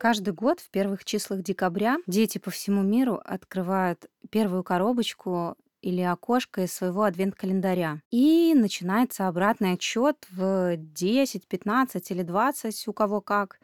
Каждый год в первых числах декабря дети по всему миру открывают первую коробочку или окошко из своего адвент-календаря. И начинается обратный отчет в 10, 15 или 20, у кого как,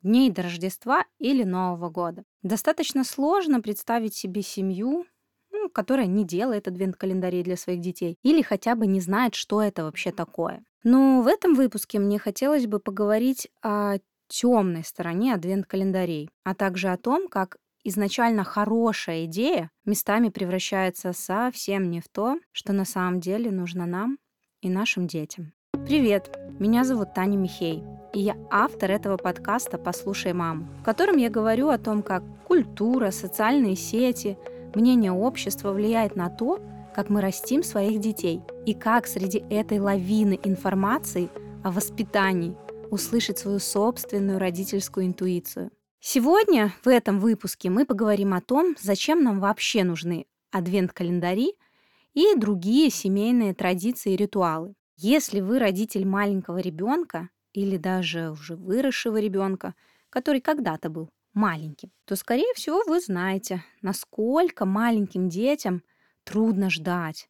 дней до Рождества или Нового года. Достаточно сложно представить себе семью, ну, которая не делает адвент-календарей для своих детей или хотя бы не знает, что это вообще такое. Но в этом выпуске мне хотелось бы поговорить о темной стороне адвент-календарей, а также о том, как изначально хорошая идея местами превращается совсем не в то, что на самом деле нужно нам и нашим детям. Привет, меня зовут Таня Михей, и я автор этого подкаста «Послушай маму», в котором я говорю о том, как культура, социальные сети, мнение общества влияет на то, как мы растим своих детей, и как среди этой лавины информации о воспитании услышать свою собственную родительскую интуицию. Сегодня в этом выпуске мы поговорим о том, зачем нам вообще нужны адвент-календари и другие семейные традиции и ритуалы. Если вы родитель маленького ребенка или даже уже выросшего ребенка, который когда-то был маленьким, то, скорее всего, вы знаете, насколько маленьким детям трудно ждать.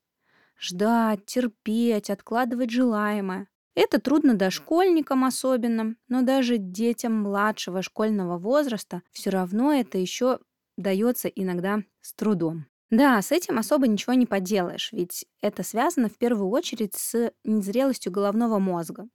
Ждать, терпеть, откладывать желаемое. Это трудно дошкольникам особенно, но даже детям младшего школьного возраста все равно это еще дается иногда с трудом. Да, с этим особо ничего не поделаешь, ведь это связано в первую очередь с незрелостью головного мозга.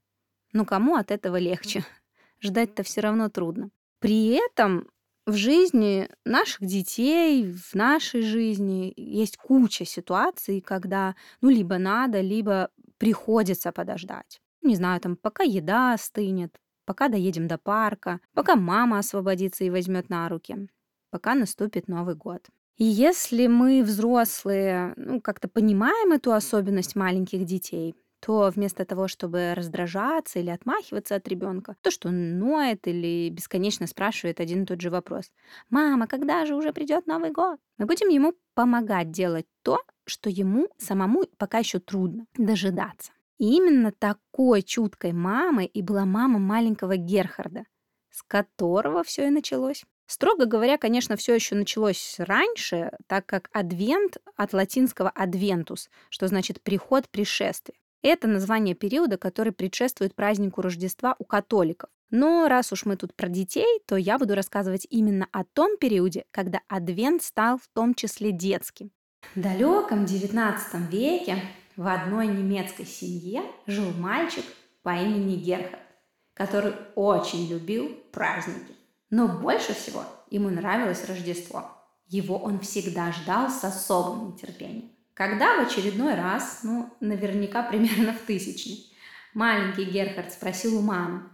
Но кому от этого легче? Ждать-то все равно трудно. При этом в жизни наших детей, в нашей жизни есть куча ситуаций, когда ну либо надо, либо приходится подождать не знаю, там, пока еда остынет, пока доедем до парка, пока мама освободится и возьмет на руки, пока наступит Новый год. И если мы, взрослые, ну, как-то понимаем эту особенность маленьких детей, то вместо того, чтобы раздражаться или отмахиваться от ребенка, то, что он ноет или бесконечно спрашивает один и тот же вопрос. «Мама, когда же уже придет Новый год?» Мы будем ему помогать делать то, что ему самому пока еще трудно дожидаться. И именно такой чуткой мамой и была мама маленького Герхарда, с которого все и началось. Строго говоря, конечно, все еще началось раньше, так как адвент от латинского адвентус, что значит приход, пришествие. Это название периода, который предшествует празднику Рождества у католиков. Но раз уж мы тут про детей, то я буду рассказывать именно о том периоде, когда адвент стал в том числе детским. В далеком XIX веке в одной немецкой семье жил мальчик по имени Герхард, который очень любил праздники. Но больше всего ему нравилось Рождество. Его он всегда ждал с особым нетерпением. Когда в очередной раз, ну, наверняка примерно в тысячный, маленький Герхард спросил у мамы,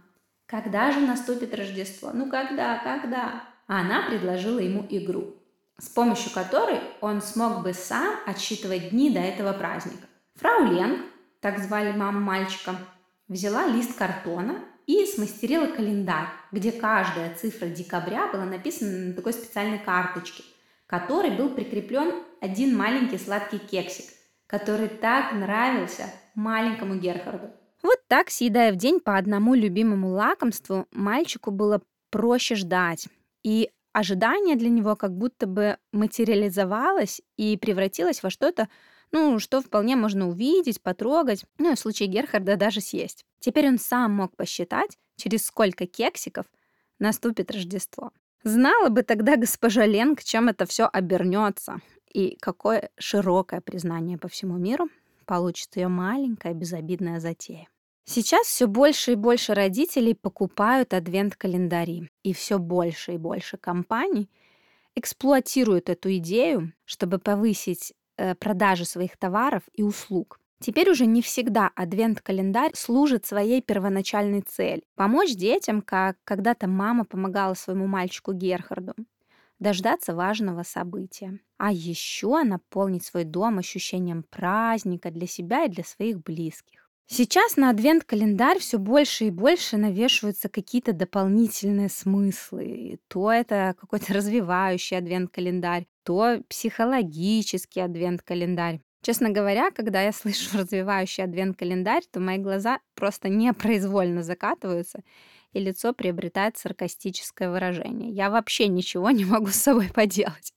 когда же наступит Рождество? Ну когда, когда? А она предложила ему игру, с помощью которой он смог бы сам отсчитывать дни до этого праздника. Фрау Ленг, так звали маму мальчика, взяла лист картона и смастерила календарь, где каждая цифра декабря была написана на такой специальной карточке, которой был прикреплен один маленький сладкий кексик, который так нравился маленькому Герхарду. Вот так, съедая в день по одному любимому лакомству, мальчику было проще ждать. И ожидание для него как будто бы материализовалось и превратилось во что-то ну, что вполне можно увидеть, потрогать, ну и в случае Герхарда даже съесть. Теперь он сам мог посчитать, через сколько кексиков наступит Рождество. Знала бы тогда госпожа Ленг, чем это все обернется, и какое широкое признание по всему миру получит ее маленькая безобидная затея. Сейчас все больше и больше родителей покупают адвент-календари, и все больше и больше компаний эксплуатируют эту идею, чтобы повысить Э, продажи своих товаров и услуг. Теперь уже не всегда адвент-календарь служит своей первоначальной цели – помочь детям, как когда-то мама помогала своему мальчику Герхарду, дождаться важного события. А еще наполнить свой дом ощущением праздника для себя и для своих близких. Сейчас на адвент-календарь все больше и больше навешиваются какие-то дополнительные смыслы. То это какой-то развивающий адвент-календарь, то психологический адвент-календарь. Честно говоря, когда я слышу развивающий адвент-календарь, то мои глаза просто непроизвольно закатываются. и лицо приобретает саркастическое выражение. Я вообще ничего не могу с собой поделать.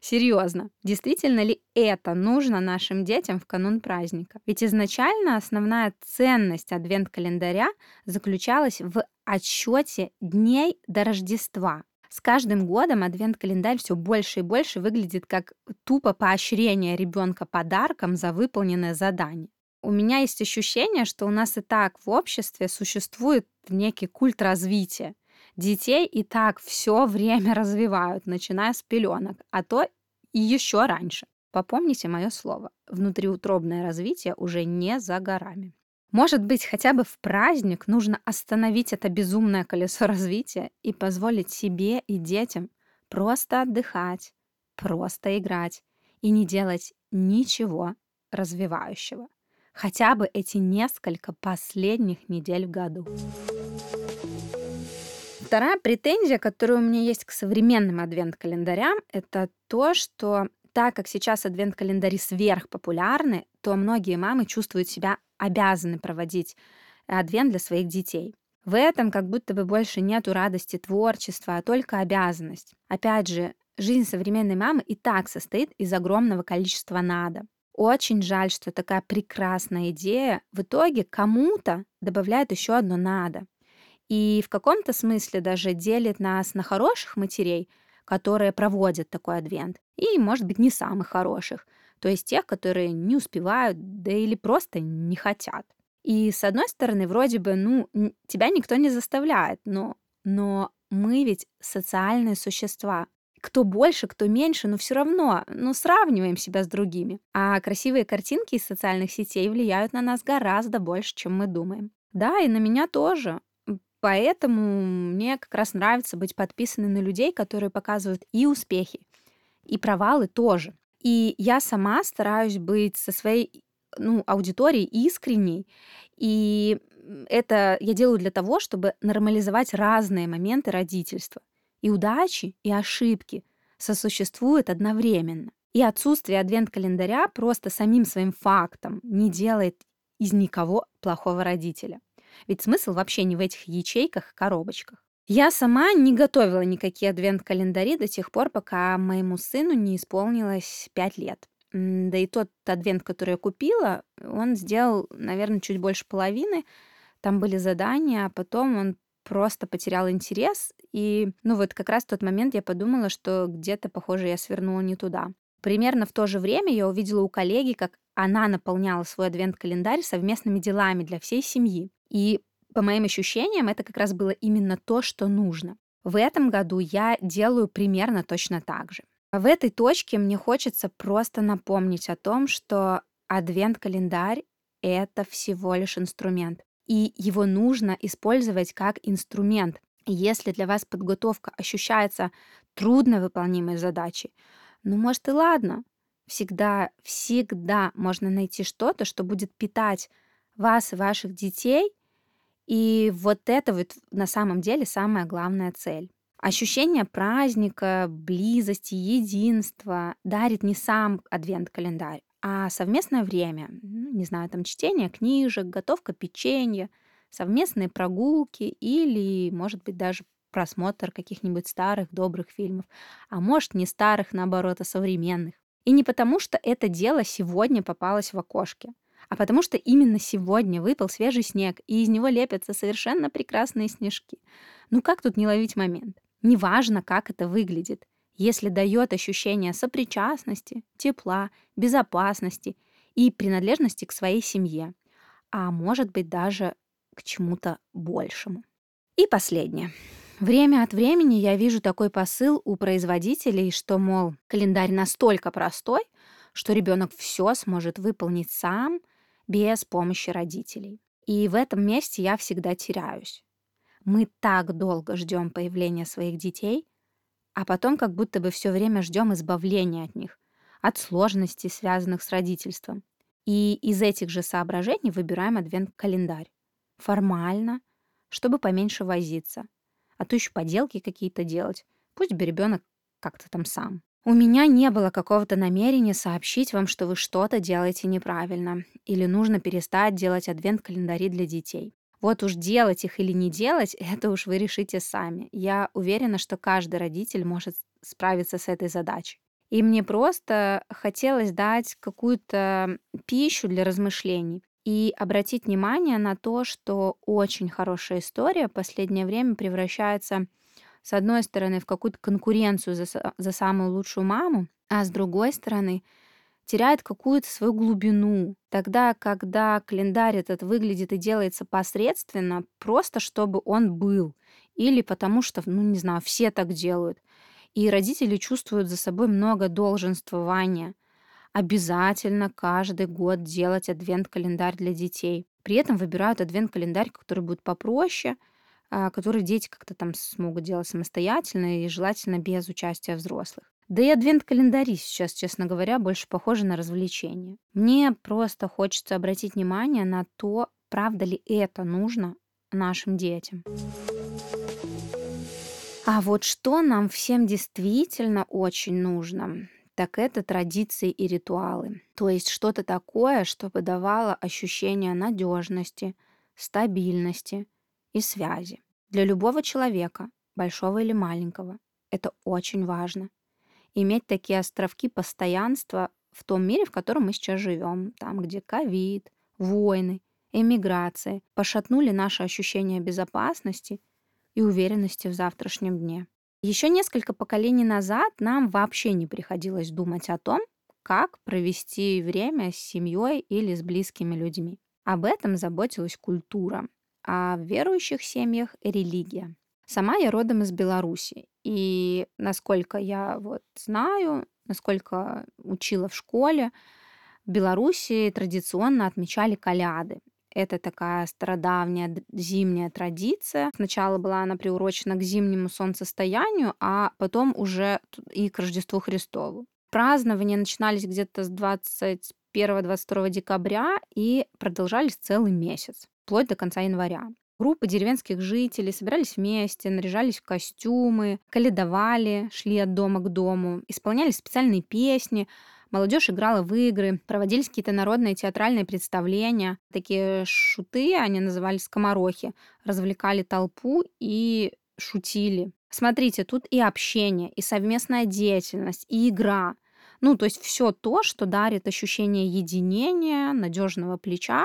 Серьезно. Действительно ли это нужно нашим детям в канун праздника? Ведь изначально основная ценность адвент-календаря заключалась в отсчете дней до Рождества. С каждым годом адвент-календарь все больше и больше выглядит как тупо поощрение ребенка подарком за выполненное задание. У меня есть ощущение, что у нас и так в обществе существует некий культ развития. Детей и так все время развивают, начиная с пеленок, а то и еще раньше. Попомните мое слово. Внутриутробное развитие уже не за горами. Может быть, хотя бы в праздник нужно остановить это безумное колесо развития и позволить себе и детям просто отдыхать, просто играть и не делать ничего развивающего. Хотя бы эти несколько последних недель в году. Вторая претензия, которая у меня есть к современным адвент-календарям, это то, что так как сейчас адвент-календари сверхпопулярны, то многие мамы чувствуют себя обязаны проводить адвент для своих детей. В этом как будто бы больше нету радости творчества, а только обязанность. Опять же, жизнь современной мамы и так состоит из огромного количества «надо». Очень жаль, что такая прекрасная идея в итоге кому-то добавляет еще одно «надо». И в каком-то смысле даже делит нас на хороших матерей, которые проводят такой адвент, и, может быть, не самых хороших, то есть тех, которые не успевают, да или просто не хотят. И с одной стороны, вроде бы, ну, тебя никто не заставляет, но, но мы ведь социальные существа. Кто больше, кто меньше, но все равно, ну, сравниваем себя с другими. А красивые картинки из социальных сетей влияют на нас гораздо больше, чем мы думаем. Да, и на меня тоже. Поэтому мне как раз нравится быть подписанной на людей, которые показывают и успехи, и провалы тоже. И я сама стараюсь быть со своей ну, аудиторией искренней. И это я делаю для того, чтобы нормализовать разные моменты родительства. И удачи, и ошибки сосуществуют одновременно. И отсутствие адвент-календаря просто самим своим фактом не делает из никого плохого родителя. Ведь смысл вообще не в этих ячейках, коробочках. Я сама не готовила никакие адвент-календари до тех пор, пока моему сыну не исполнилось 5 лет. Да и тот адвент, который я купила, он сделал, наверное, чуть больше половины. Там были задания, а потом он просто потерял интерес. И, ну вот как раз в тот момент я подумала, что где-то, похоже, я свернула не туда. Примерно в то же время я увидела у коллеги, как она наполняла свой адвент-календарь совместными делами для всей семьи. И по моим ощущениям, это как раз было именно то, что нужно. В этом году я делаю примерно точно так же. В этой точке мне хочется просто напомнить о том, что адвент-календарь — это всего лишь инструмент. И его нужно использовать как инструмент. Если для вас подготовка ощущается трудновыполнимой задачей, ну, может, и ладно. Всегда, всегда можно найти что-то, что будет питать вас и ваших детей и вот это вот на самом деле самая главная цель. Ощущение праздника, близости, единства дарит не сам адвент-календарь, а совместное время. Ну, не знаю, там чтение книжек, готовка печенья, совместные прогулки или, может быть, даже просмотр каких-нибудь старых добрых фильмов. А может, не старых, наоборот, а современных. И не потому, что это дело сегодня попалось в окошке а потому что именно сегодня выпал свежий снег, и из него лепятся совершенно прекрасные снежки. Ну как тут не ловить момент? Неважно, как это выглядит, если дает ощущение сопричастности, тепла, безопасности и принадлежности к своей семье, а может быть даже к чему-то большему. И последнее. Время от времени я вижу такой посыл у производителей, что, мол, календарь настолько простой, что ребенок все сможет выполнить сам, без помощи родителей. И в этом месте я всегда теряюсь. Мы так долго ждем появления своих детей, а потом как будто бы все время ждем избавления от них, от сложностей, связанных с родительством. И из этих же соображений выбираем адвент-календарь. Формально, чтобы поменьше возиться. А то еще поделки какие-то делать. Пусть бы ребенок как-то там сам. У меня не было какого-то намерения сообщить вам, что вы что-то делаете неправильно или нужно перестать делать адвент-календари для детей. Вот уж делать их или не делать, это уж вы решите сами. Я уверена, что каждый родитель может справиться с этой задачей. И мне просто хотелось дать какую-то пищу для размышлений и обратить внимание на то, что очень хорошая история в последнее время превращается, с одной стороны, в какую-то конкуренцию за, за самую лучшую маму, а с другой стороны, теряет какую-то свою глубину. Тогда, когда календарь этот выглядит и делается посредственно, просто чтобы он был. Или потому что, ну не знаю, все так делают. И родители чувствуют за собой много долженствования. Обязательно каждый год делать адвент-календарь для детей. При этом выбирают адвент-календарь, который будет попроще, а, который дети как-то там смогут делать самостоятельно и желательно без участия взрослых. Да и адвент-календари сейчас, честно говоря, больше похожи на развлечение. Мне просто хочется обратить внимание на то, правда ли это нужно нашим детям. А вот что нам всем действительно очень нужно, так это традиции и ритуалы. То есть что-то такое, чтобы давало ощущение надежности, стабильности и связи. Для любого человека, большого или маленького, это очень важно иметь такие островки постоянства в том мире, в котором мы сейчас живем, там, где ковид, войны, эмиграция пошатнули наше ощущение безопасности и уверенности в завтрашнем дне. Еще несколько поколений назад нам вообще не приходилось думать о том, как провести время с семьей или с близкими людьми. Об этом заботилась культура, а в верующих семьях – религия. Сама я родом из Беларуси, и насколько я вот знаю, насколько учила в школе, в Беларуси традиционно отмечали коляды. Это такая стародавняя зимняя традиция. Сначала была она приурочена к зимнему солнцестоянию, а потом уже и к Рождеству Христову. Празднования начинались где-то с 21-22 декабря и продолжались целый месяц, вплоть до конца января. Группы деревенских жителей собирались вместе, наряжались в костюмы, каледовали, шли от дома к дому, исполняли специальные песни, молодежь играла в игры, проводились какие-то народные театральные представления. Такие шуты, они назывались скоморохи, развлекали толпу и шутили. Смотрите, тут и общение, и совместная деятельность, и игра. Ну, то есть все то, что дарит ощущение единения, надежного плеча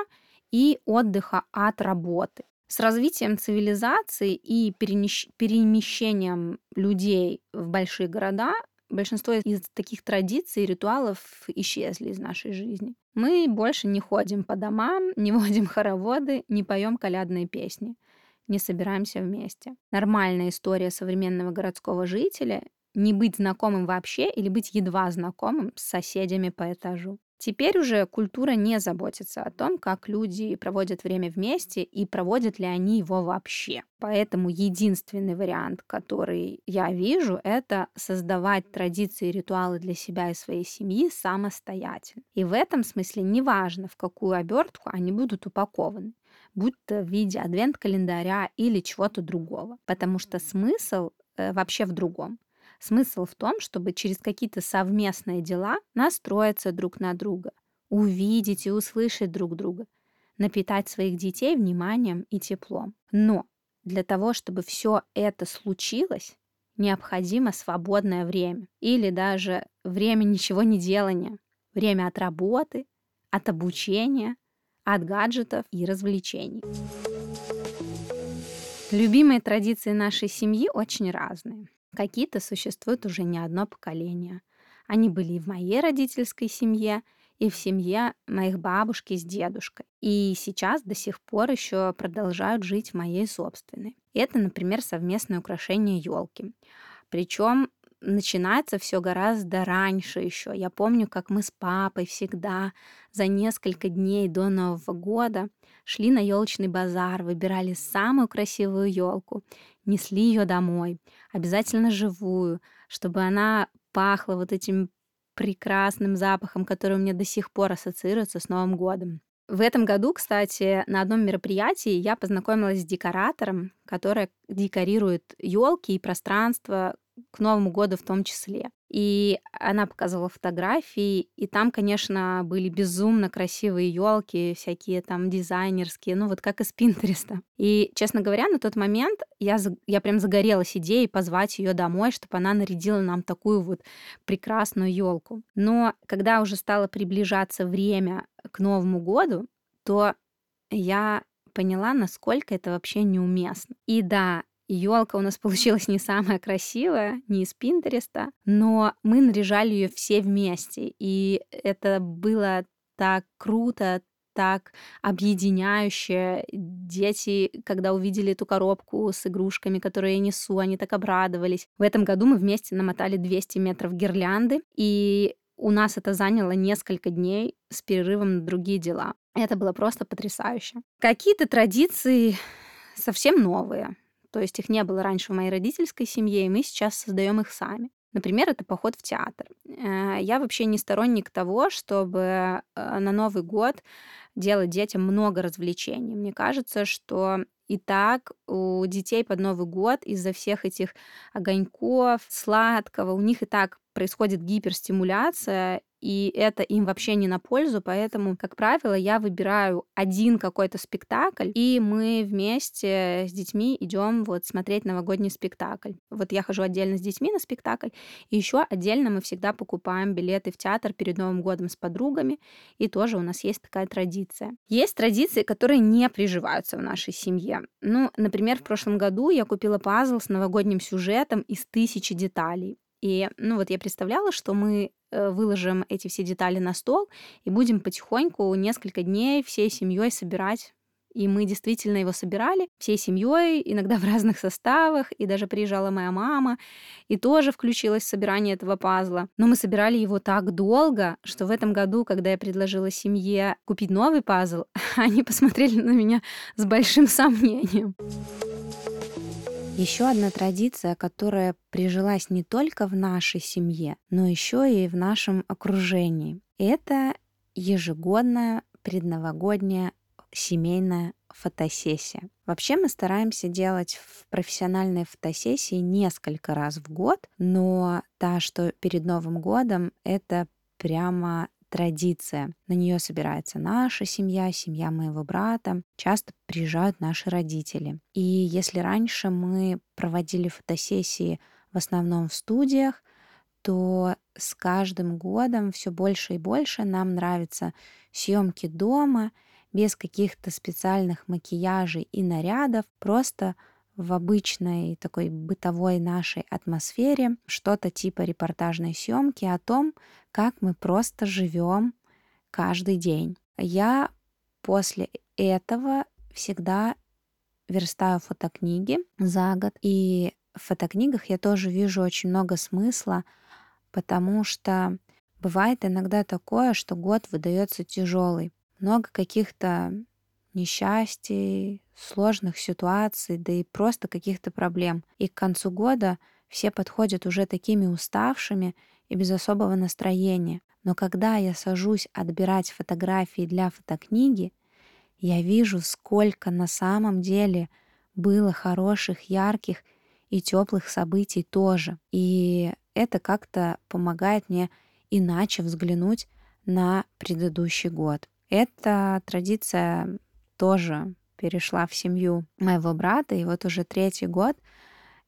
и отдыха от работы. С развитием цивилизации и перемещением людей в большие города большинство из таких традиций и ритуалов исчезли из нашей жизни. Мы больше не ходим по домам, не водим хороводы, не поем колядные песни, не собираемся вместе. Нормальная история современного городского жителя не быть знакомым вообще или быть едва знакомым с соседями по этажу. Теперь уже культура не заботится о том, как люди проводят время вместе и проводят ли они его вообще. Поэтому единственный вариант, который я вижу, это создавать традиции и ритуалы для себя и своей семьи самостоятельно. И в этом смысле неважно, в какую обертку они будут упакованы будь то в виде адвент-календаря или чего-то другого. Потому что смысл э, вообще в другом. Смысл в том, чтобы через какие-то совместные дела настроиться друг на друга, увидеть и услышать друг друга, напитать своих детей вниманием и теплом. Но для того, чтобы все это случилось, необходимо свободное время или даже время ничего не делания, время от работы, от обучения, от гаджетов и развлечений. Любимые традиции нашей семьи очень разные. Какие-то существуют уже не одно поколение. Они были и в моей родительской семье, и в семье моих бабушки с дедушкой. И сейчас до сих пор еще продолжают жить в моей собственной. Это, например, совместное украшение елки. Причем начинается все гораздо раньше еще. Я помню, как мы с папой всегда за несколько дней до Нового года шли на елочный базар, выбирали самую красивую елку, несли ее домой, обязательно живую, чтобы она пахла вот этим прекрасным запахом, который у меня до сих пор ассоциируется с Новым годом. В этом году, кстати, на одном мероприятии я познакомилась с декоратором, который декорирует елки и пространство к Новому году в том числе. И она показывала фотографии, и там, конечно, были безумно красивые елки, всякие там дизайнерские, ну вот как из Пинтереста. И, честно говоря, на тот момент я, я прям загорелась идеей позвать ее домой, чтобы она нарядила нам такую вот прекрасную елку. Но когда уже стало приближаться время к Новому году, то я поняла, насколько это вообще неуместно. И да, Елка у нас получилась не самая красивая, не из Пинтереста, но мы наряжали ее все вместе. И это было так круто, так объединяющее. Дети, когда увидели эту коробку с игрушками, которые я несу, они так обрадовались. В этом году мы вместе намотали 200 метров гирлянды, и у нас это заняло несколько дней с перерывом на другие дела. Это было просто потрясающе. Какие-то традиции совсем новые. То есть их не было раньше в моей родительской семье, и мы сейчас создаем их сами. Например, это поход в театр. Э, я вообще не сторонник того, чтобы э, на Новый год делать детям много развлечений. Мне кажется, что и так у детей под Новый год из-за всех этих огоньков, сладкого, у них и так происходит гиперстимуляция, и это им вообще не на пользу, поэтому, как правило, я выбираю один какой-то спектакль, и мы вместе с детьми идем вот смотреть новогодний спектакль. Вот я хожу отдельно с детьми на спектакль, и еще отдельно мы всегда покупаем билеты в театр перед Новым годом с подругами, и тоже у нас есть такая традиция. Есть традиции, которые не приживаются в нашей семье. Ну, например, в прошлом году я купила пазл с новогодним сюжетом из тысячи деталей. И, ну вот я представляла, что мы э, выложим эти все детали на стол и будем потихоньку несколько дней всей семьей собирать и мы действительно его собирали всей семьей, иногда в разных составах, и даже приезжала моя мама, и тоже включилась в собирание этого пазла. Но мы собирали его так долго, что в этом году, когда я предложила семье купить новый пазл, они посмотрели на меня с большим сомнением. Еще одна традиция, которая прижилась не только в нашей семье, но еще и в нашем окружении. Это ежегодная предновогодняя семейная фотосессия. Вообще мы стараемся делать в профессиональной фотосессии несколько раз в год, но та, что перед Новым годом, это прямо традиция. На нее собирается наша семья, семья моего брата. Часто приезжают наши родители. И если раньше мы проводили фотосессии в основном в студиях, то с каждым годом все больше и больше нам нравятся съемки дома без каких-то специальных макияжей и нарядов, просто в обычной такой бытовой нашей атмосфере, что-то типа репортажной съемки о том, как мы просто живем каждый день. Я после этого всегда верстаю фотокниги за год. И в фотокнигах я тоже вижу очень много смысла, потому что бывает иногда такое, что год выдается тяжелый. Много каких-то несчастий, сложных ситуаций, да и просто каких-то проблем. И к концу года все подходят уже такими уставшими и без особого настроения. Но когда я сажусь отбирать фотографии для фотокниги, я вижу, сколько на самом деле было хороших, ярких и теплых событий тоже. И это как-то помогает мне иначе взглянуть на предыдущий год. Эта традиция тоже перешла в семью моего брата, и вот уже третий год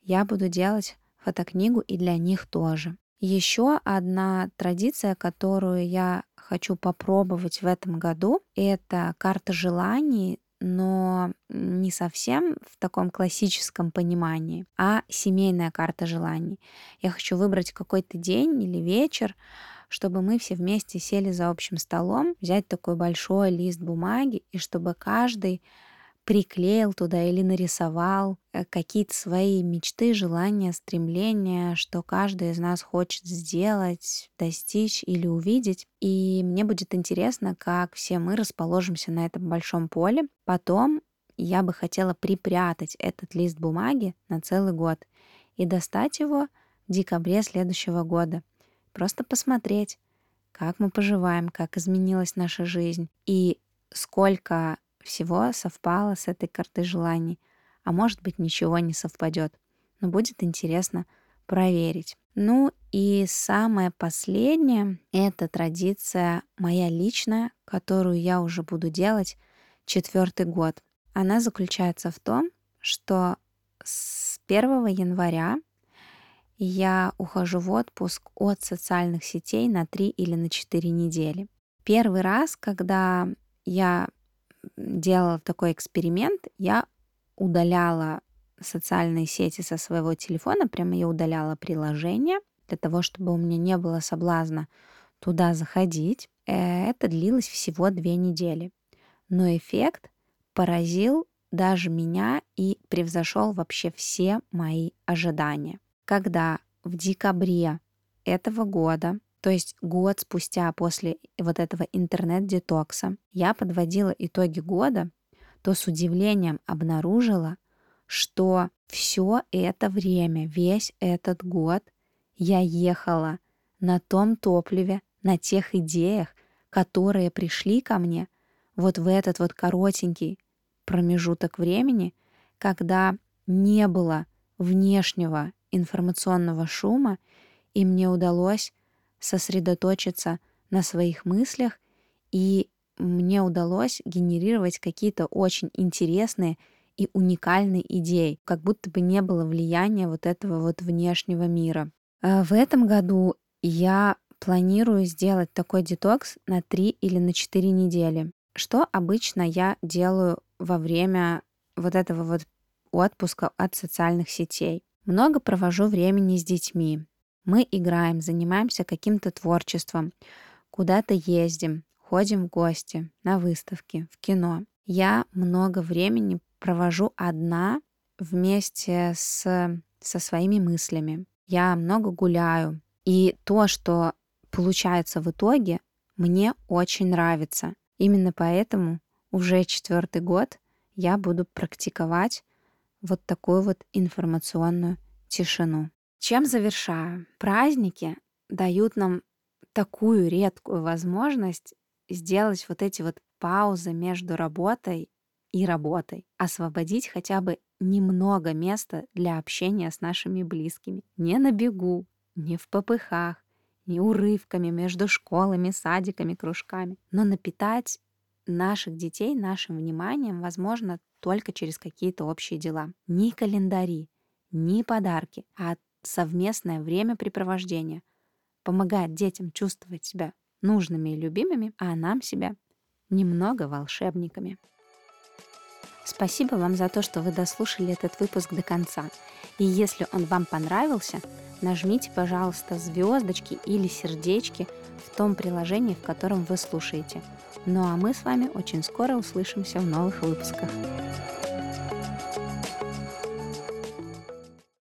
я буду делать фотокнигу и для них тоже. Еще одна традиция, которую я хочу попробовать в этом году, это карта желаний, но не совсем в таком классическом понимании, а семейная карта желаний. Я хочу выбрать какой-то день или вечер, чтобы мы все вместе сели за общим столом, взять такой большой лист бумаги, и чтобы каждый приклеил туда или нарисовал э, какие-то свои мечты, желания, стремления, что каждый из нас хочет сделать, достичь или увидеть. И мне будет интересно, как все мы расположимся на этом большом поле. Потом я бы хотела припрятать этот лист бумаги на целый год и достать его в декабре следующего года. Просто посмотреть, как мы поживаем, как изменилась наша жизнь и сколько всего совпало с этой картой желаний. А может быть, ничего не совпадет. Но будет интересно проверить. Ну и самое последнее — это традиция моя личная, которую я уже буду делать четвертый год. Она заключается в том, что с 1 января я ухожу в отпуск от социальных сетей на 3 или на 4 недели. Первый раз, когда я делала такой эксперимент, я удаляла социальные сети со своего телефона, прямо я удаляла приложение для того, чтобы у меня не было соблазна туда заходить. Э, это длилось всего две недели. Но эффект поразил даже меня и превзошел вообще все мои ожидания. Когда в декабре этого года, то есть год спустя после вот этого интернет-детокса, я подводила итоги года, то с удивлением обнаружила, что все это время, весь этот год я ехала на том топливе, на тех идеях, которые пришли ко мне вот в этот вот коротенький промежуток времени, когда не было внешнего информационного шума, и мне удалось сосредоточиться на своих мыслях, и мне удалось генерировать какие-то очень интересные и уникальные идеи, как будто бы не было влияния вот этого вот внешнего мира. А в этом году я планирую сделать такой детокс на 3 или на 4 недели. Что обычно я делаю во время вот этого вот отпуска от социальных сетей. Много провожу времени с детьми. Мы играем, занимаемся каким-то творчеством, куда-то ездим, ходим в гости, на выставки, в кино. Я много времени провожу одна вместе с, со своими мыслями. Я много гуляю. И то, что получается в итоге, мне очень нравится. Именно поэтому уже четвертый год я буду практиковать вот такую вот информационную тишину. Чем завершаю? Праздники дают нам такую редкую возможность сделать вот эти вот паузы между работой и работой, освободить хотя бы немного места для общения с нашими близкими. Не на бегу, не в попыхах, не урывками между школами, садиками, кружками, но напитать наших детей нашим вниманием возможно только через какие-то общие дела. Ни календари, ни подарки, а совместное времяпрепровождение помогает детям чувствовать себя нужными и любимыми, а нам себя немного волшебниками. Спасибо вам за то, что вы дослушали этот выпуск до конца. И если он вам понравился, нажмите, пожалуйста, звездочки или сердечки в том приложении, в котором вы слушаете. Ну а мы с вами очень скоро услышимся в новых выпусках.